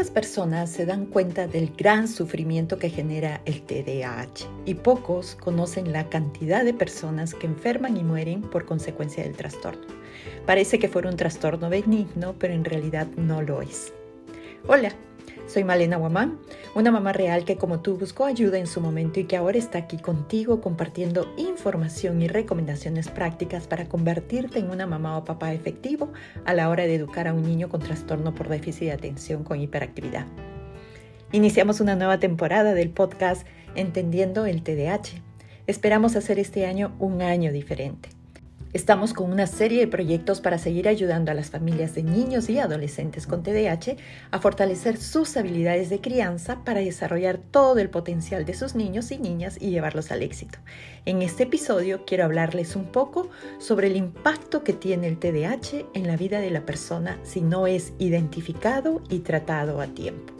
Pocas personas se dan cuenta del gran sufrimiento que genera el TDAH y pocos conocen la cantidad de personas que enferman y mueren por consecuencia del trastorno. Parece que fuera un trastorno benigno, pero en realidad no lo es. Hola, soy Malena Guamán, una mamá real que como tú buscó ayuda en su momento y que ahora está aquí contigo compartiendo información y recomendaciones prácticas para convertirte en una mamá o papá efectivo a la hora de educar a un niño con trastorno por déficit de atención con hiperactividad. Iniciamos una nueva temporada del podcast Entendiendo el TDAH. Esperamos hacer este año un año diferente. Estamos con una serie de proyectos para seguir ayudando a las familias de niños y adolescentes con TDAH a fortalecer sus habilidades de crianza para desarrollar todo el potencial de sus niños y niñas y llevarlos al éxito. En este episodio quiero hablarles un poco sobre el impacto que tiene el TDAH en la vida de la persona si no es identificado y tratado a tiempo.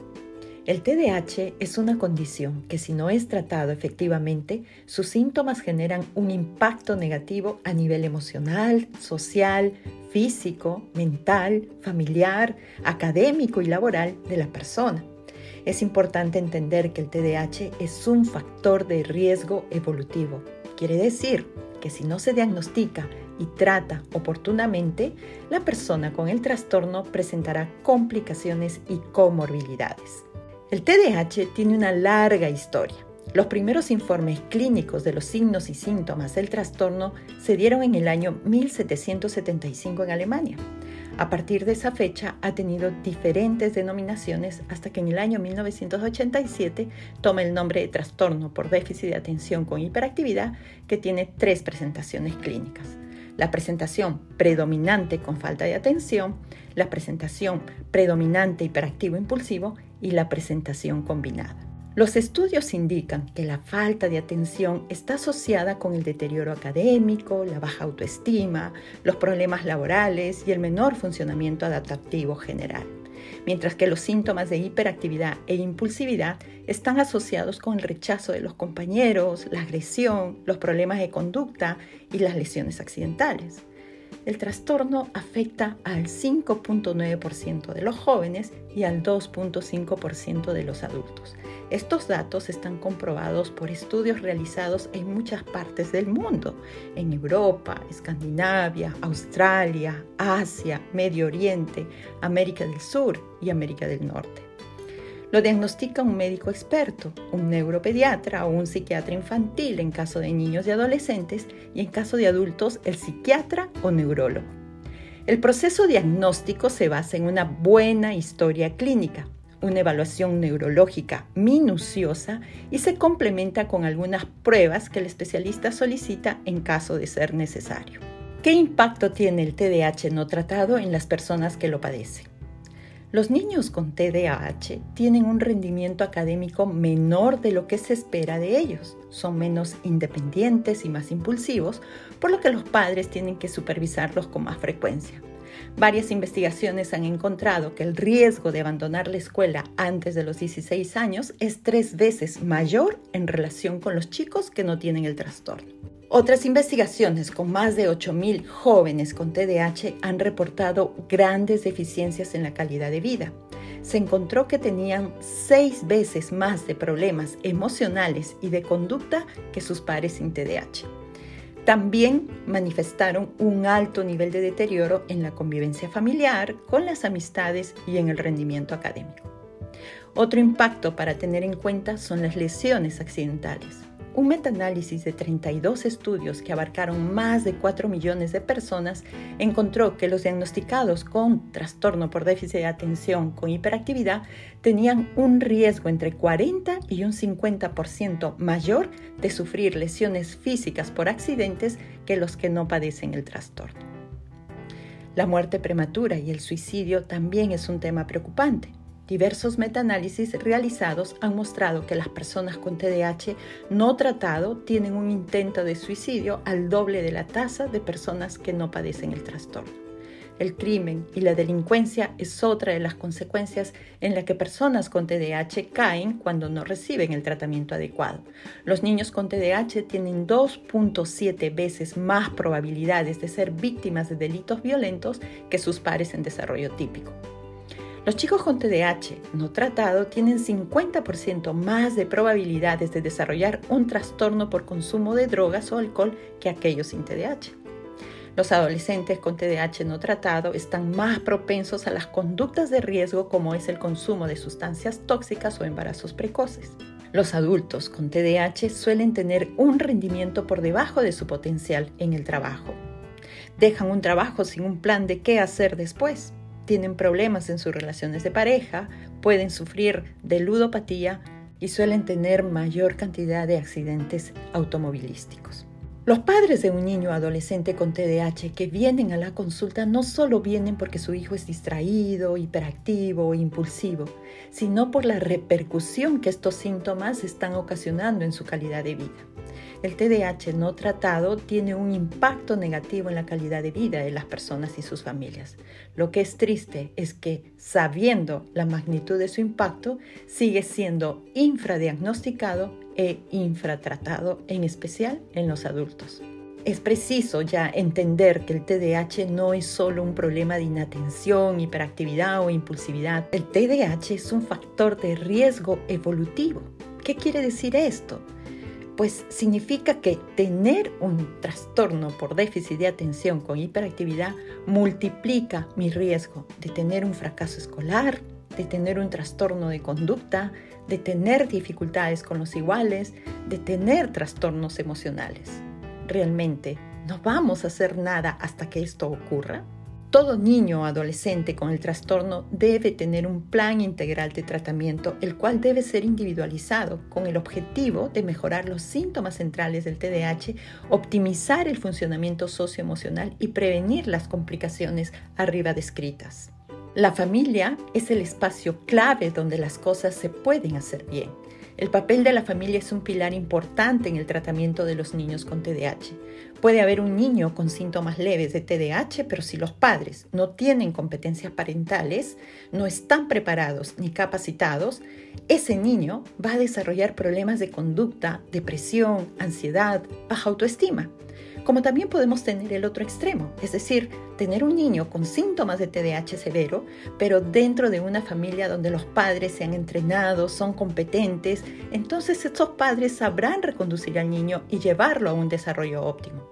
El TDAH es una condición que si no es tratado efectivamente, sus síntomas generan un impacto negativo a nivel emocional, social, físico, mental, familiar, académico y laboral de la persona. Es importante entender que el TDAH es un factor de riesgo evolutivo. Quiere decir que si no se diagnostica y trata oportunamente, la persona con el trastorno presentará complicaciones y comorbilidades. El TDAH tiene una larga historia. Los primeros informes clínicos de los signos y síntomas del trastorno se dieron en el año 1775 en Alemania. A partir de esa fecha ha tenido diferentes denominaciones hasta que en el año 1987 toma el nombre de trastorno por déficit de atención con hiperactividad que tiene tres presentaciones clínicas la presentación predominante con falta de atención, la presentación predominante hiperactivo impulsivo y la presentación combinada. Los estudios indican que la falta de atención está asociada con el deterioro académico, la baja autoestima, los problemas laborales y el menor funcionamiento adaptativo general mientras que los síntomas de hiperactividad e impulsividad están asociados con el rechazo de los compañeros, la agresión, los problemas de conducta y las lesiones accidentales. El trastorno afecta al 5.9% de los jóvenes y al 2.5% de los adultos. Estos datos están comprobados por estudios realizados en muchas partes del mundo, en Europa, Escandinavia, Australia, Asia, Medio Oriente, América del Sur y América del Norte. Lo diagnostica un médico experto, un neuropediatra o un psiquiatra infantil en caso de niños y adolescentes y en caso de adultos el psiquiatra o neurólogo. El proceso diagnóstico se basa en una buena historia clínica, una evaluación neurológica minuciosa y se complementa con algunas pruebas que el especialista solicita en caso de ser necesario. ¿Qué impacto tiene el TDAH no tratado en las personas que lo padecen? Los niños con TDAH tienen un rendimiento académico menor de lo que se espera de ellos. Son menos independientes y más impulsivos, por lo que los padres tienen que supervisarlos con más frecuencia. Varias investigaciones han encontrado que el riesgo de abandonar la escuela antes de los 16 años es tres veces mayor en relación con los chicos que no tienen el trastorno. Otras investigaciones con más de 8.000 jóvenes con TDAH han reportado grandes deficiencias en la calidad de vida. Se encontró que tenían seis veces más de problemas emocionales y de conducta que sus pares sin TDAH. También manifestaron un alto nivel de deterioro en la convivencia familiar, con las amistades y en el rendimiento académico. Otro impacto para tener en cuenta son las lesiones accidentales. Un metaanálisis de 32 estudios que abarcaron más de 4 millones de personas encontró que los diagnosticados con trastorno por déficit de atención con hiperactividad tenían un riesgo entre 40 y un 50% mayor de sufrir lesiones físicas por accidentes que los que no padecen el trastorno. La muerte prematura y el suicidio también es un tema preocupante. Diversos metaanálisis realizados han mostrado que las personas con TDAH no tratado tienen un intento de suicidio al doble de la tasa de personas que no padecen el trastorno. El crimen y la delincuencia es otra de las consecuencias en la que personas con TDAH caen cuando no reciben el tratamiento adecuado. Los niños con TDAH tienen 2.7 veces más probabilidades de ser víctimas de delitos violentos que sus pares en desarrollo típico. Los chicos con TDAH no tratado tienen 50% más de probabilidades de desarrollar un trastorno por consumo de drogas o alcohol que aquellos sin TDAH. Los adolescentes con TDAH no tratado están más propensos a las conductas de riesgo como es el consumo de sustancias tóxicas o embarazos precoces. Los adultos con TDAH suelen tener un rendimiento por debajo de su potencial en el trabajo. Dejan un trabajo sin un plan de qué hacer después tienen problemas en sus relaciones de pareja, pueden sufrir de ludopatía y suelen tener mayor cantidad de accidentes automovilísticos. Los padres de un niño adolescente con TDAH que vienen a la consulta no solo vienen porque su hijo es distraído, hiperactivo o impulsivo, sino por la repercusión que estos síntomas están ocasionando en su calidad de vida. El TDAH no tratado tiene un impacto negativo en la calidad de vida de las personas y sus familias. Lo que es triste es que, sabiendo la magnitud de su impacto, sigue siendo infradiagnosticado e infratratado, en especial en los adultos. Es preciso ya entender que el TDAH no es solo un problema de inatención, hiperactividad o impulsividad. El TDAH es un factor de riesgo evolutivo. ¿Qué quiere decir esto? Pues significa que tener un trastorno por déficit de atención con hiperactividad multiplica mi riesgo de tener un fracaso escolar, de tener un trastorno de conducta, de tener dificultades con los iguales, de tener trastornos emocionales. ¿Realmente no vamos a hacer nada hasta que esto ocurra? Todo niño o adolescente con el trastorno debe tener un plan integral de tratamiento, el cual debe ser individualizado con el objetivo de mejorar los síntomas centrales del TDAH, optimizar el funcionamiento socioemocional y prevenir las complicaciones arriba descritas. La familia es el espacio clave donde las cosas se pueden hacer bien. El papel de la familia es un pilar importante en el tratamiento de los niños con TDAH. Puede haber un niño con síntomas leves de TDAH, pero si los padres no tienen competencias parentales, no están preparados ni capacitados, ese niño va a desarrollar problemas de conducta, depresión, ansiedad, baja autoestima como también podemos tener el otro extremo, es decir, tener un niño con síntomas de TDAH severo, pero dentro de una familia donde los padres se han entrenado, son competentes, entonces estos padres sabrán reconducir al niño y llevarlo a un desarrollo óptimo.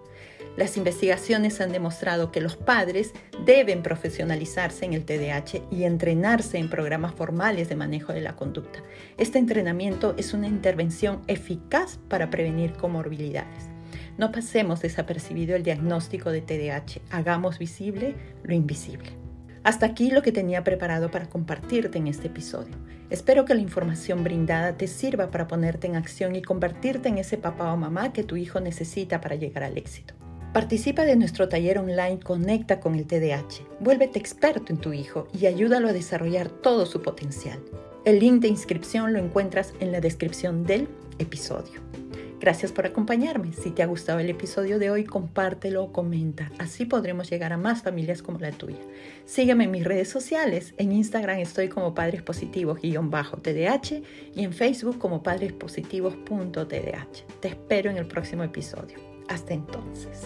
Las investigaciones han demostrado que los padres deben profesionalizarse en el TDAH y entrenarse en programas formales de manejo de la conducta. Este entrenamiento es una intervención eficaz para prevenir comorbilidades. No pasemos desapercibido el diagnóstico de TDAH, hagamos visible lo invisible. Hasta aquí lo que tenía preparado para compartirte en este episodio. Espero que la información brindada te sirva para ponerte en acción y convertirte en ese papá o mamá que tu hijo necesita para llegar al éxito. Participa de nuestro taller online Conecta con el TDAH. Vuélvete experto en tu hijo y ayúdalo a desarrollar todo su potencial. El link de inscripción lo encuentras en la descripción del episodio. Gracias por acompañarme. Si te ha gustado el episodio de hoy, compártelo o comenta. Así podremos llegar a más familias como la tuya. Sígueme en mis redes sociales. En Instagram estoy como Padres Positivos-TDH y en Facebook como padrespositivos.tdh. Te espero en el próximo episodio. Hasta entonces.